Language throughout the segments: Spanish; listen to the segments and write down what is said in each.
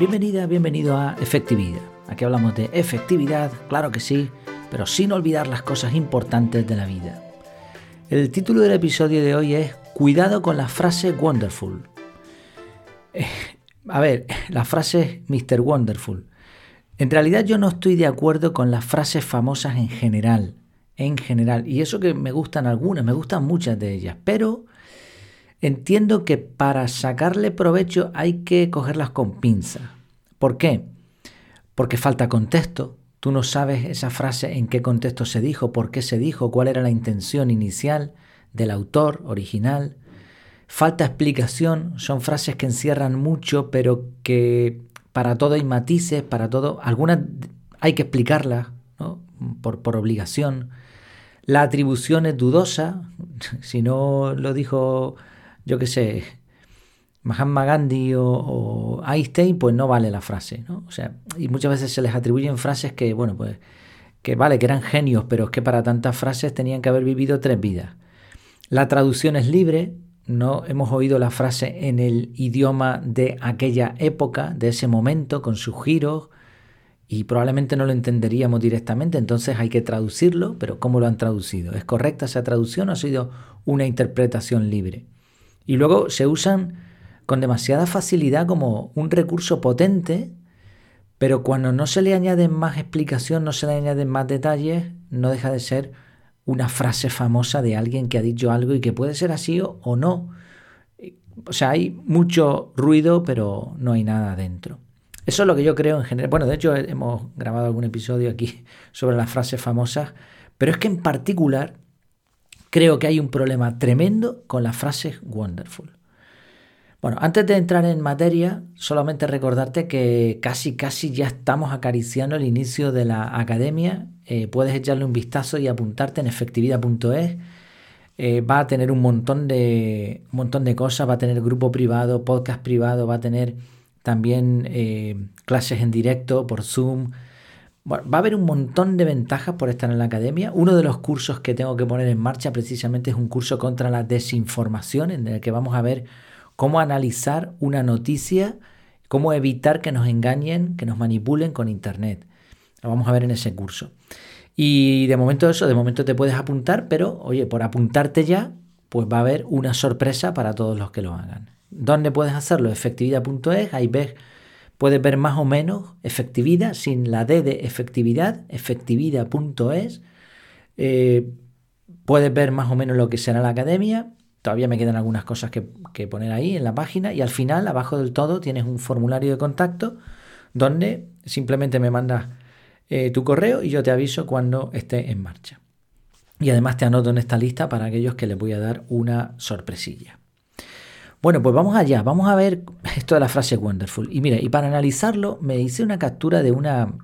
Bienvenida, bienvenido a Efectividad. Aquí hablamos de efectividad, claro que sí, pero sin olvidar las cosas importantes de la vida. El título del episodio de hoy es Cuidado con la frase wonderful. Eh, a ver, la frase Mr. Wonderful. En realidad yo no estoy de acuerdo con las frases famosas en general, en general, y eso que me gustan algunas, me gustan muchas de ellas, pero entiendo que para sacarle provecho hay que cogerlas con pinza. ¿Por qué? Porque falta contexto. Tú no sabes esa frase en qué contexto se dijo, por qué se dijo, cuál era la intención inicial del autor original. Falta explicación, son frases que encierran mucho, pero que para todo hay matices, para todo, algunas hay que explicarlas por, por obligación. La atribución es dudosa, si no lo dijo yo qué sé, Mahatma Gandhi o, Einstein, pues no vale la frase, ¿no? O sea, y muchas veces se les atribuyen frases que, bueno, pues, que vale, que eran genios, pero es que para tantas frases tenían que haber vivido tres vidas. La traducción es libre, no hemos oído la frase en el idioma de aquella época, de ese momento, con sus giros, y probablemente no lo entenderíamos directamente, entonces hay que traducirlo, pero ¿cómo lo han traducido? ¿Es correcta esa traducción o ha sido una interpretación libre? Y luego se usan con demasiada facilidad como un recurso potente, pero cuando no se le añade más explicación, no se le añaden más detalles, no deja de ser una frase famosa de alguien que ha dicho algo y que puede ser así o, no. O sea, hay mucho ruido, pero no hay nada dentro. Eso es lo que yo creo en general. Bueno, de hecho hemos grabado algún episodio aquí sobre las frases famosas, pero es que en particular creo que hay un problema tremendo con las frases wonderful. Bueno, antes de entrar en materia, solamente recordarte que casi casi ya estamos acariciando el inicio de la academia. Eh, puedes echarle un vistazo y apuntarte en efectividad.es. Eh, va a tener un montón, de, un montón de cosas, va a tener grupo privado, podcast privado, va a tener también eh, clases en directo por Zoom, va a haber un montón de ventajas por estar en la academia. Uno de los cursos que tengo que poner en marcha precisamente es un curso contra la desinformación, en el que vamos a ver cómo analizar una noticia, cómo evitar que nos engañen, que nos manipulen con Internet. Lo vamos a ver en ese curso. Y de momento eso, de momento te puedes apuntar, pero oye, por apuntarte ya, pues va a haber una sorpresa para todos los que lo hagan. ¿Dónde puedes hacerlo? Efectividad.es, ahí ves Puedes ver más o menos efectividad sin la D de efectividad, efectividad.es. Eh, puedes ver más o menos lo que será la academia. Todavía me quedan algunas cosas que, poner ahí en la página. Y al final, abajo del todo, tienes un formulario de contacto donde simplemente me mandas eh, tu correo y yo te aviso cuando esté en marcha. Y además te anoto en esta lista para aquellos que les voy a dar una sorpresilla. Bueno, pues vamos allá, vamos a ver esto de la frase wonderful. Y mira, y para analizarlo me hice una captura de una...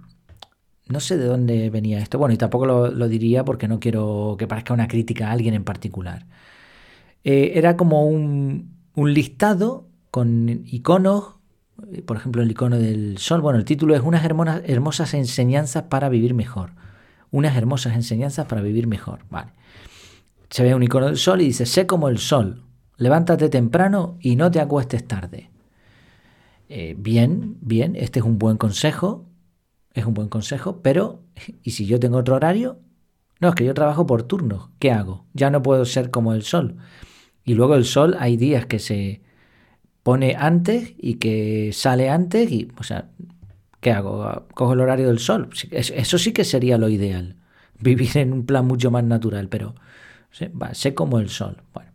No sé de dónde venía esto. Bueno, y tampoco lo, diría porque no quiero que parezca una crítica a alguien en particular. Eh, era como un, un listado con iconos, eh, por ejemplo el icono del sol. Bueno, el título es Unas hermosas enseñanzas para vivir mejor. Unas hermosas enseñanzas para vivir mejor. Vale. Se ve un icono del sol y dice, sé como el sol. Levántate temprano y no te acuestes tarde. Eh, bien, bien, este es un buen consejo, es un buen consejo, pero ¿y si yo tengo otro horario? No, es que yo trabajo por turnos, ¿qué hago? Ya no puedo ser como el sol. Y luego el sol hay días que se pone antes y que sale antes y, o sea, ¿qué hago? ¿Cojo el horario del sol? Eso sí que sería lo ideal, vivir en un plan mucho más natural, pero sé como el sol. Bueno.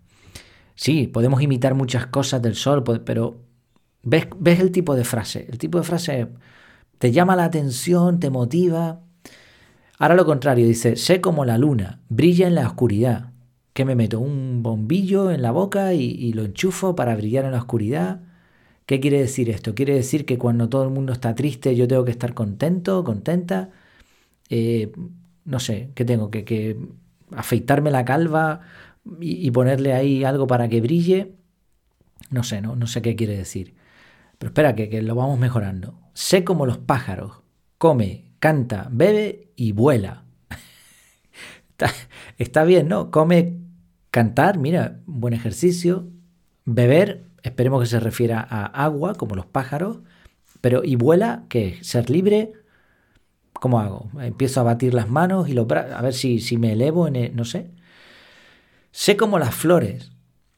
Sí, podemos imitar muchas cosas del sol, pero ¿ves, ves el tipo de frase. El tipo de frase te llama la atención, te motiva. Ahora lo contrario, dice, sé como la luna, brilla en la oscuridad. ¿Qué me meto? ¿Un bombillo en la boca y, lo enchufo para brillar en la oscuridad? ¿Qué quiere decir esto? ¿Quiere decir que cuando todo el mundo está triste yo tengo que estar contento, contenta? Eh, no sé, ¿qué tengo? ¿Que, ¿Que afeitarme la calva y, ponerle ahí algo para que brille. No sé, no, no sé qué quiere decir. Pero espera, que, lo vamos mejorando. Sé como los pájaros. Come, canta, bebe y vuela. está, bien, ¿no? Come, cantar, mira, buen ejercicio. Beber, esperemos que se refiera a agua, como los pájaros. Pero, ¿y vuela? ¿Qué? ¿Ser libre? ¿Cómo hago? Empiezo a batir las manos y los brazos, a ver si, si me elevo, en no sé. Sé como las flores,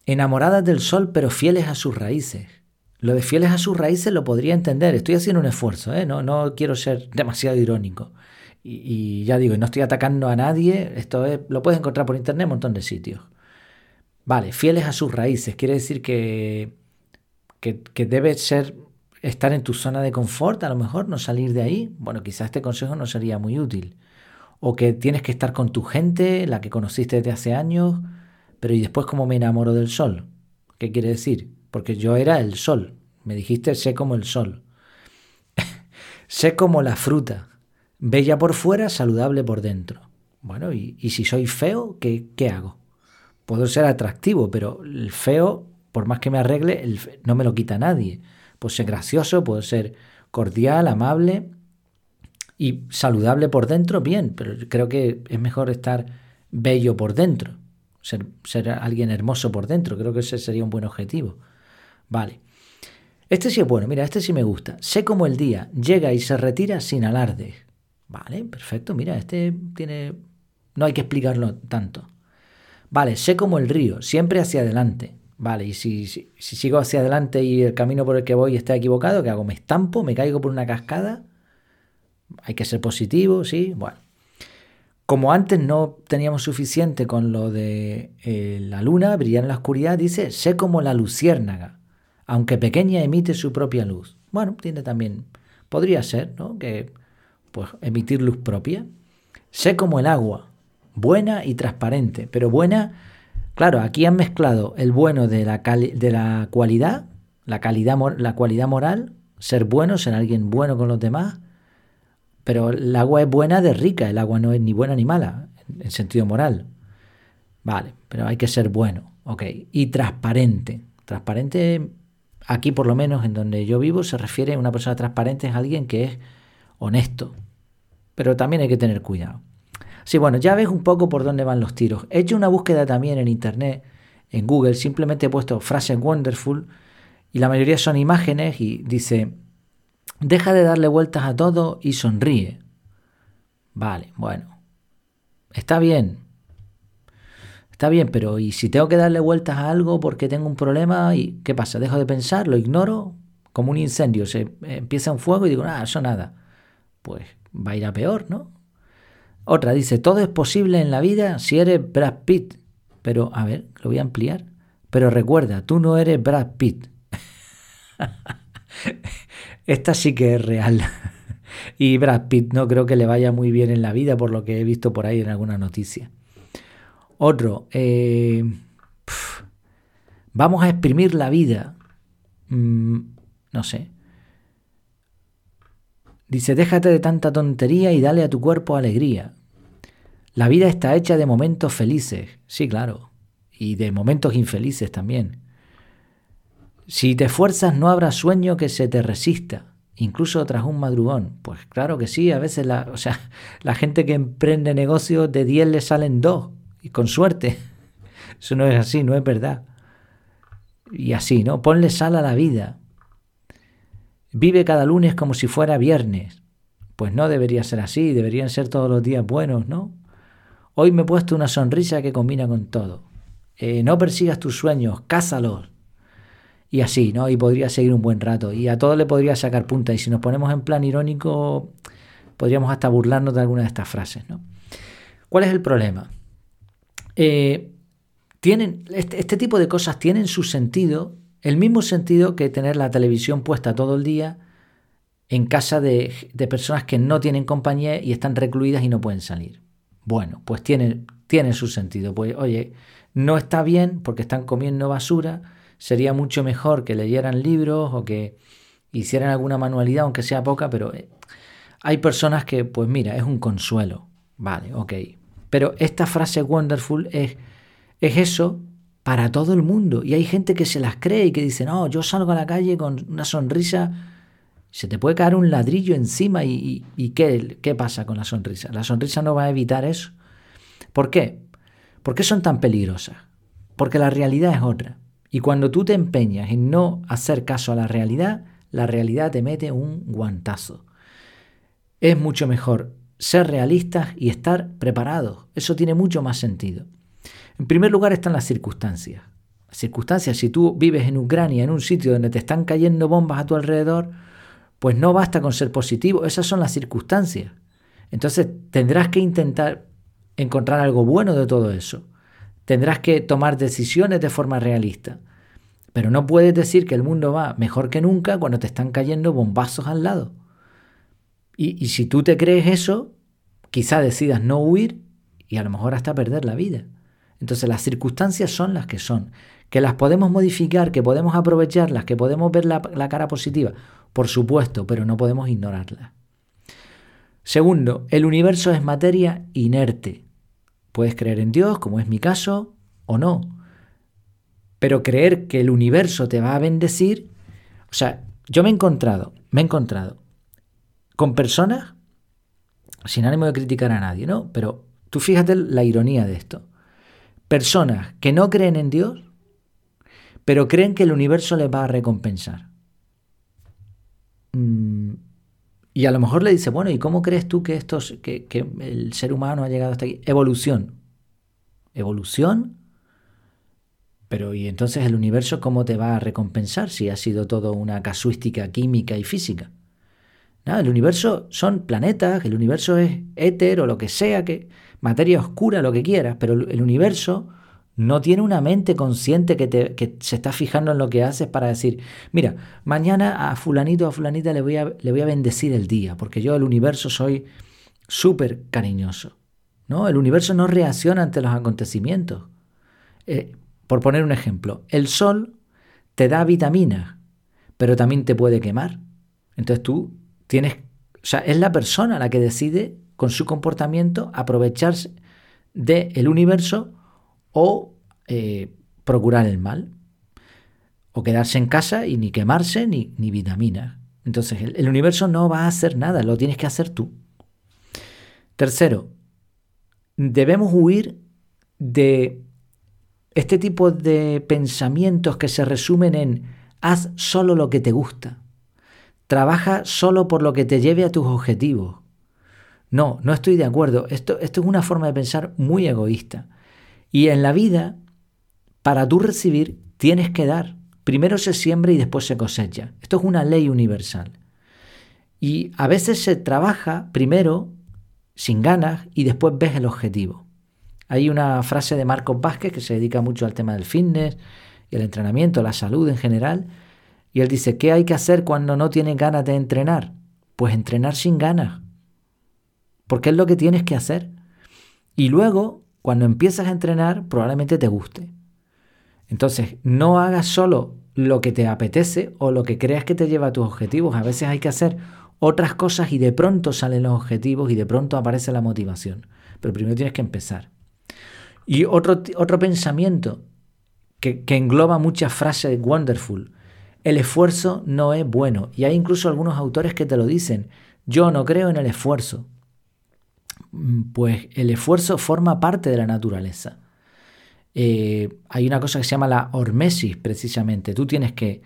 enamoradas del sol pero fieles a sus raíces. Lo de fieles a sus raíces lo podría entender. Estoy haciendo un esfuerzo, ¿eh? no, no quiero ser demasiado irónico. Y, ya digo, no estoy atacando a nadie. Esto lo puedes encontrar por internet en un montón de sitios. Vale, fieles a sus raíces. Quiere decir que, que, que debe ser estar en tu zona de confort, a lo mejor no salir de ahí. Bueno, quizás este consejo no sería muy útil. O que tienes que estar con tu gente, la que conociste desde hace años. Pero ¿y después cómo me enamoro del sol? ¿Qué quiere decir? Porque yo era el sol. Me dijiste, sé como el sol. sé como la fruta, bella por fuera, saludable por dentro. Bueno, y, si soy feo, ¿qué, ¿qué, hago? Puedo ser atractivo, pero el feo, por más que me arregle, no me lo quita nadie. Puedo ser gracioso, puedo ser cordial, amable y saludable por dentro, bien, pero creo que es mejor estar bello por dentro, ser, ser alguien hermoso por dentro, creo que ese sería un buen objetivo. Vale. Este sí es bueno, mira, este sí me gusta. Sé como el día llega y se retira sin alarde. Vale, perfecto, mira, este tiene... No hay que explicarlo tanto. Vale, sé como el río, siempre hacia adelante. Vale, y si, si, sigo hacia adelante y el camino por el que voy está equivocado, ¿qué hago? ¿Me estampo? ¿Me caigo por una cascada? Hay que ser positivo, ¿sí? Bueno. Como antes no teníamos suficiente con lo de eh, la luna, brillar en la oscuridad, dice, sé como la luciérnaga aunque pequeña, emite su propia luz. Bueno, tiene también, podría ser, ¿no? Que, pues, emitir luz propia. Sé como el agua, buena y transparente, pero buena, claro, aquí han mezclado el bueno de la, de la cualidad, la, calidad, la cualidad moral, ser bueno, ser alguien bueno con los demás, pero el agua es buena de rica, el agua no es ni buena ni mala, en sentido moral. Vale, pero hay que ser bueno, ok. Y transparente. Transparente aquí por lo menos en donde yo vivo se refiere a una persona transparente es alguien que es honesto. Pero también hay que tener cuidado. Sí, bueno, ya ves un poco por dónde van los tiros. He hecho una búsqueda también en internet, en Google, simplemente he puesto frases wonderful y la mayoría son imágenes y dice, deja de darle vueltas a todo y sonríe. Vale, bueno. Está bien, Está bien, pero ¿y si tengo que darle vueltas a algo porque tengo un problema? ¿Y qué pasa? ¿Dejo de pensar? ¿Lo ignoro? Como un incendio, se empieza un fuego y digo, ah, eso nada. Pues va a ir a peor, ¿no? Otra dice, todo es posible en la vida si eres Brad Pitt. Pero, a ver, lo voy a ampliar. Pero recuerda, tú no eres Brad Pitt. Esta sí que es real. y Brad Pitt no creo que le vaya muy bien en la vida por lo que he visto por ahí en alguna noticia. Otro, eh, vamos a exprimir la vida. Mm, no sé. Dice, déjate de tanta tontería y dale a tu cuerpo alegría. La vida está hecha de momentos felices, sí, claro, y de momentos infelices también. Si te esfuerzas no habrá sueño que se te resista, incluso tras un madrugón. Pues claro que sí, a veces la, o sea, la gente que emprende negocios de 10 le salen dos y con suerte. Eso no es así, no es verdad. Y así, ¿no? Ponle sal a la vida. Vive cada lunes como si fuera viernes. Pues no debería ser así, deberían ser todos los días buenos, ¿no? Hoy me he puesto una sonrisa que combina con todo. Eh, no persigas tus sueños, cázalos. Y así, ¿no? Y podría seguir un buen rato. Y a todo le podría sacar punta. Y si nos ponemos en plan irónico, podríamos hasta burlarnos de alguna de estas frases, ¿no? ¿Cuál es el problema? Eh, tienen, este, este, tipo de cosas tienen su sentido, el mismo sentido que tener la televisión puesta todo el día en casa de, personas que no tienen compañía y están recluidas y no pueden salir. Bueno, pues tienen, tienen su sentido. Pues oye, no está bien porque están comiendo basura, sería mucho mejor que leyeran libros o que hicieran alguna manualidad, aunque sea poca, pero eh, hay personas que, pues mira, es un consuelo. Vale, ok, pero esta frase wonderful es, es eso para todo el mundo. Y hay gente que se las cree y que dice, no, yo salgo a la calle con una sonrisa, se te puede caer un ladrillo encima y, ¿qué, ¿qué pasa con la sonrisa? La sonrisa no va a evitar eso. ¿Por qué? ¿Por qué son tan peligrosas? Porque la realidad es otra. Y cuando tú te empeñas en no hacer caso a la realidad, la realidad te mete un guantazo. Es mucho mejor ser realistas y estar preparados. Eso tiene mucho más sentido. En primer lugar están las circunstancias. Circunstancias, si tú vives en Ucrania, en un sitio donde te están cayendo bombas a tu alrededor, pues no basta con ser positivo, esas son las circunstancias. Entonces tendrás que intentar encontrar algo bueno de todo eso. Tendrás que tomar decisiones de forma realista. Pero no puedes decir que el mundo va mejor que nunca cuando te están cayendo bombazos al lado. Y, si tú te crees eso, quizá decidas no huir y a lo mejor hasta perder la vida. Entonces las circunstancias son las que son, que las podemos modificar, que podemos aprovecharlas, que podemos ver la, cara positiva, por supuesto, pero no podemos ignorarlas. Segundo, el universo es materia inerte. Puedes creer en Dios, como es mi caso, o no. Pero creer que el universo te va a bendecir, o sea, yo me he encontrado, me he encontrado con personas, sin ánimo de criticar a nadie, ¿no? Pero tú fíjate la ironía de esto. Personas que no creen en Dios, pero creen que el universo les va a recompensar. Mm, y a lo mejor le dice, bueno, ¿y cómo crees tú que, estos, que, que el ser humano ha llegado hasta aquí? Evolución. ¿Evolución? Pero ¿y entonces el universo cómo te va a recompensar si ha sido todo una casuística química y física? El universo son planetas, el universo es éter o lo que sea, que materia oscura, lo que quieras, pero el universo no tiene una mente consciente que, te, que, se está fijando en lo que haces para decir, mira, mañana a fulanito o a fulanita le voy a, le voy a bendecir el día, porque yo el universo soy súper cariñoso. ¿no? El universo no reacciona ante los acontecimientos. Eh, por poner un ejemplo, el sol te da vitaminas, pero también te puede quemar. Entonces tú Tienes, o sea, es la persona la que decide con su comportamiento aprovecharse del universo o eh, procurar el mal. O quedarse en casa y ni quemarse ni, ni vitaminas. Entonces el, el universo no va a hacer nada, lo tienes que hacer tú. Tercero, debemos huir de este tipo de pensamientos que se resumen en haz solo lo que te gusta. Trabaja solo por lo que te lleve a tus objetivos. No, no estoy de acuerdo. Esto, esto es una forma de pensar muy egoísta. Y en la vida, para tú recibir, tienes que dar. Primero se siembra y después se cosecha. Esto es una ley universal. Y a veces se trabaja primero sin ganas y después ves el objetivo. Hay una frase de Marcos Vázquez que se dedica mucho al tema del fitness y el entrenamiento, la salud en general, y él dice, ¿qué hay que hacer cuando no tienes ganas de entrenar? Pues entrenar sin ganas. Porque es lo que tienes que hacer. Y luego, cuando empiezas a entrenar, probablemente te guste. Entonces, no hagas solo lo que te apetece o lo que creas que te lleva a tus objetivos. A veces hay que hacer otras cosas y de pronto salen los objetivos y de pronto aparece la motivación. Pero primero tienes que empezar. Y otro, otro pensamiento que, que engloba muchas frases wonderful el esfuerzo no es bueno. Y hay incluso algunos autores que te lo dicen. Yo no creo en el esfuerzo. Mm, pues el esfuerzo forma parte de la naturaleza. Eh, hay una cosa que se llama la hormesis, precisamente. Tú tienes que,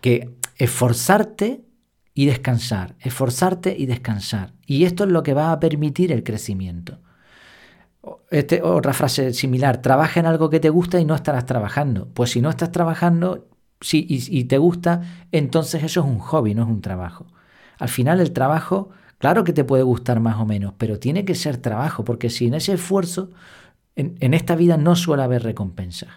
que esforzarte y descansar, esforzarte y descansar. Y esto es lo que va a permitir el crecimiento. Este, otra frase similar, trabaja en algo que te gusta y no estarás trabajando. Pues si no estás trabajando, si, y, te gusta, entonces eso es un hobby, no es un trabajo. Al final el trabajo, claro que te puede gustar más o menos, pero tiene que ser trabajo, porque si en ese esfuerzo, en, en esta vida no suele haber recompensas.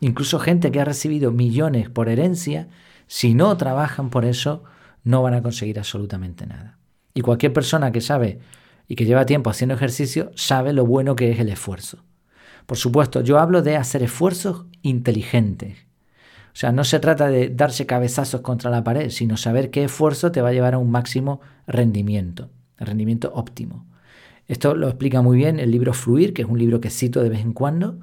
Incluso gente que ha recibido millones por herencia, si no trabajan por eso, no van a conseguir absolutamente nada. Y cualquier persona que sabe y que lleva tiempo haciendo ejercicio sabe lo bueno que es el esfuerzo. Por supuesto, yo hablo de hacer esfuerzos inteligentes, o sea, no se trata de darse cabezazos contra la pared, sino saber qué esfuerzo te va a llevar a un máximo rendimiento, rendimiento óptimo. Esto lo explica muy bien el libro Fluir, que es un libro que cito de vez en cuando,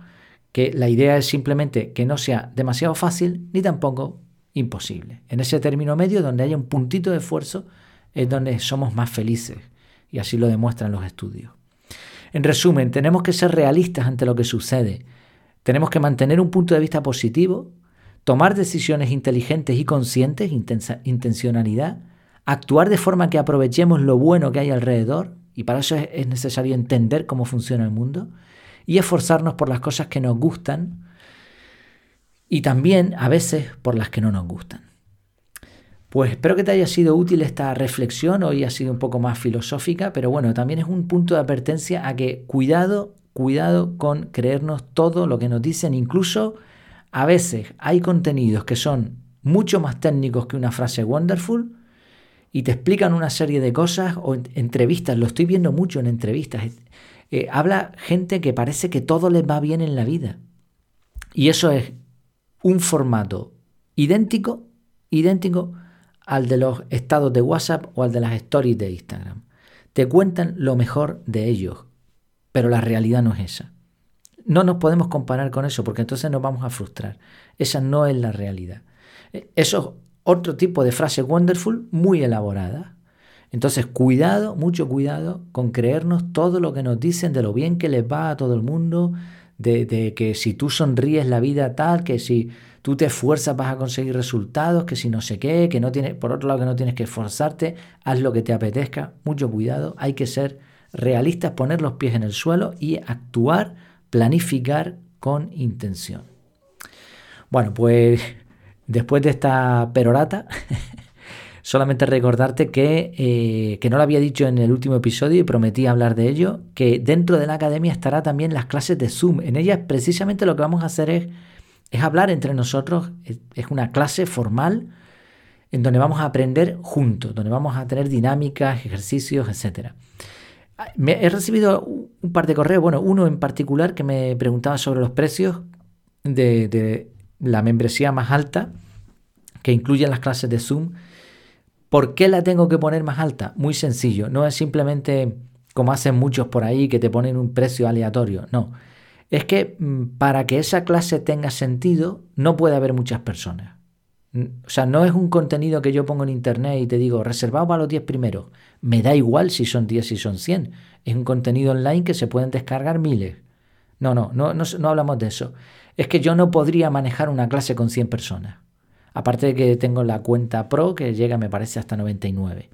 que la idea es simplemente que no sea demasiado fácil ni tampoco imposible. En ese término medio, donde haya un puntito de esfuerzo, es donde somos más felices, y así lo demuestran los estudios. En resumen, tenemos que ser realistas ante lo que sucede. Tenemos que mantener un punto de vista positivo, tomar decisiones inteligentes y conscientes, intencionalidad, actuar de forma que aprovechemos lo bueno que hay alrededor, y para eso es necesario entender cómo funciona el mundo, y esforzarnos por las cosas que nos gustan y también a veces por las que no nos gustan. Pues espero que te haya sido útil esta reflexión, hoy ha sido un poco más filosófica, pero bueno, también es un punto de advertencia a que cuidado, cuidado con creernos todo lo que nos dicen, incluso a veces hay contenidos que son mucho más técnicos que una frase wonderful y te explican una serie de cosas o entrevistas, lo estoy viendo mucho en entrevistas, eh, habla gente que parece que todo les va bien en la vida. Y eso es un formato idéntico, idéntico al de los estados de WhatsApp o al de las stories de Instagram. Te cuentan lo mejor de ellos, pero la realidad no es esa. No nos podemos comparar con eso porque entonces nos vamos a frustrar. Esa no es la realidad. Eh, eso es otro tipo de frase wonderful muy elaborada. Entonces, cuidado, mucho cuidado con creernos todo lo que nos dicen de lo bien que les va a todo el mundo, de, que si tú sonríes la vida tal, que si tú te esfuerzas vas a conseguir resultados, que si no sé qué, que no tienes, por otro lado que no tienes que esforzarte, haz lo que te apetezca, mucho cuidado, hay que ser realistas, poner los pies en el suelo y actuar, planificar con intención. Bueno, pues después de esta perorata, Solamente recordarte que, eh, que no lo había dicho en el último episodio y prometí hablar de ello, que dentro de la academia estará también las clases de Zoom. En ellas precisamente lo que vamos a hacer es, es hablar entre nosotros, es, una clase formal en donde vamos a aprender juntos, donde vamos a tener dinámicas, ejercicios, etc. Me, he recibido un par de correos, bueno, uno en particular que me preguntaba sobre los precios de, de la membresía más alta que incluye las clases de Zoom ¿Por qué la tengo que poner más alta? Muy sencillo, no es simplemente como hacen muchos por ahí que te ponen un precio aleatorio, no. Es que mm, para que esa clase tenga sentido no puede haber muchas personas. O sea, no es un contenido que yo pongo en internet y te digo, reservado para los 10 primeros. Me da igual si son 10, si son 100. Es un contenido online que se pueden descargar miles. No, no, no, no, no hablamos de eso. Es que yo no podría manejar una clase con 100 personas. Aparte de que tengo la cuenta Pro que llega, me parece, hasta 99.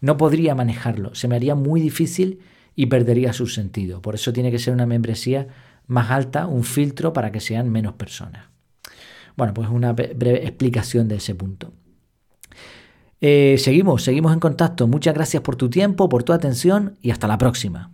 No podría manejarlo, se me haría muy difícil y perdería su sentido. Por eso tiene que ser una membresía más alta, un filtro para que sean menos personas. Bueno, pues una breve explicación de ese punto. Eh, seguimos, seguimos en contacto. Muchas gracias por tu tiempo, por tu atención y hasta la próxima.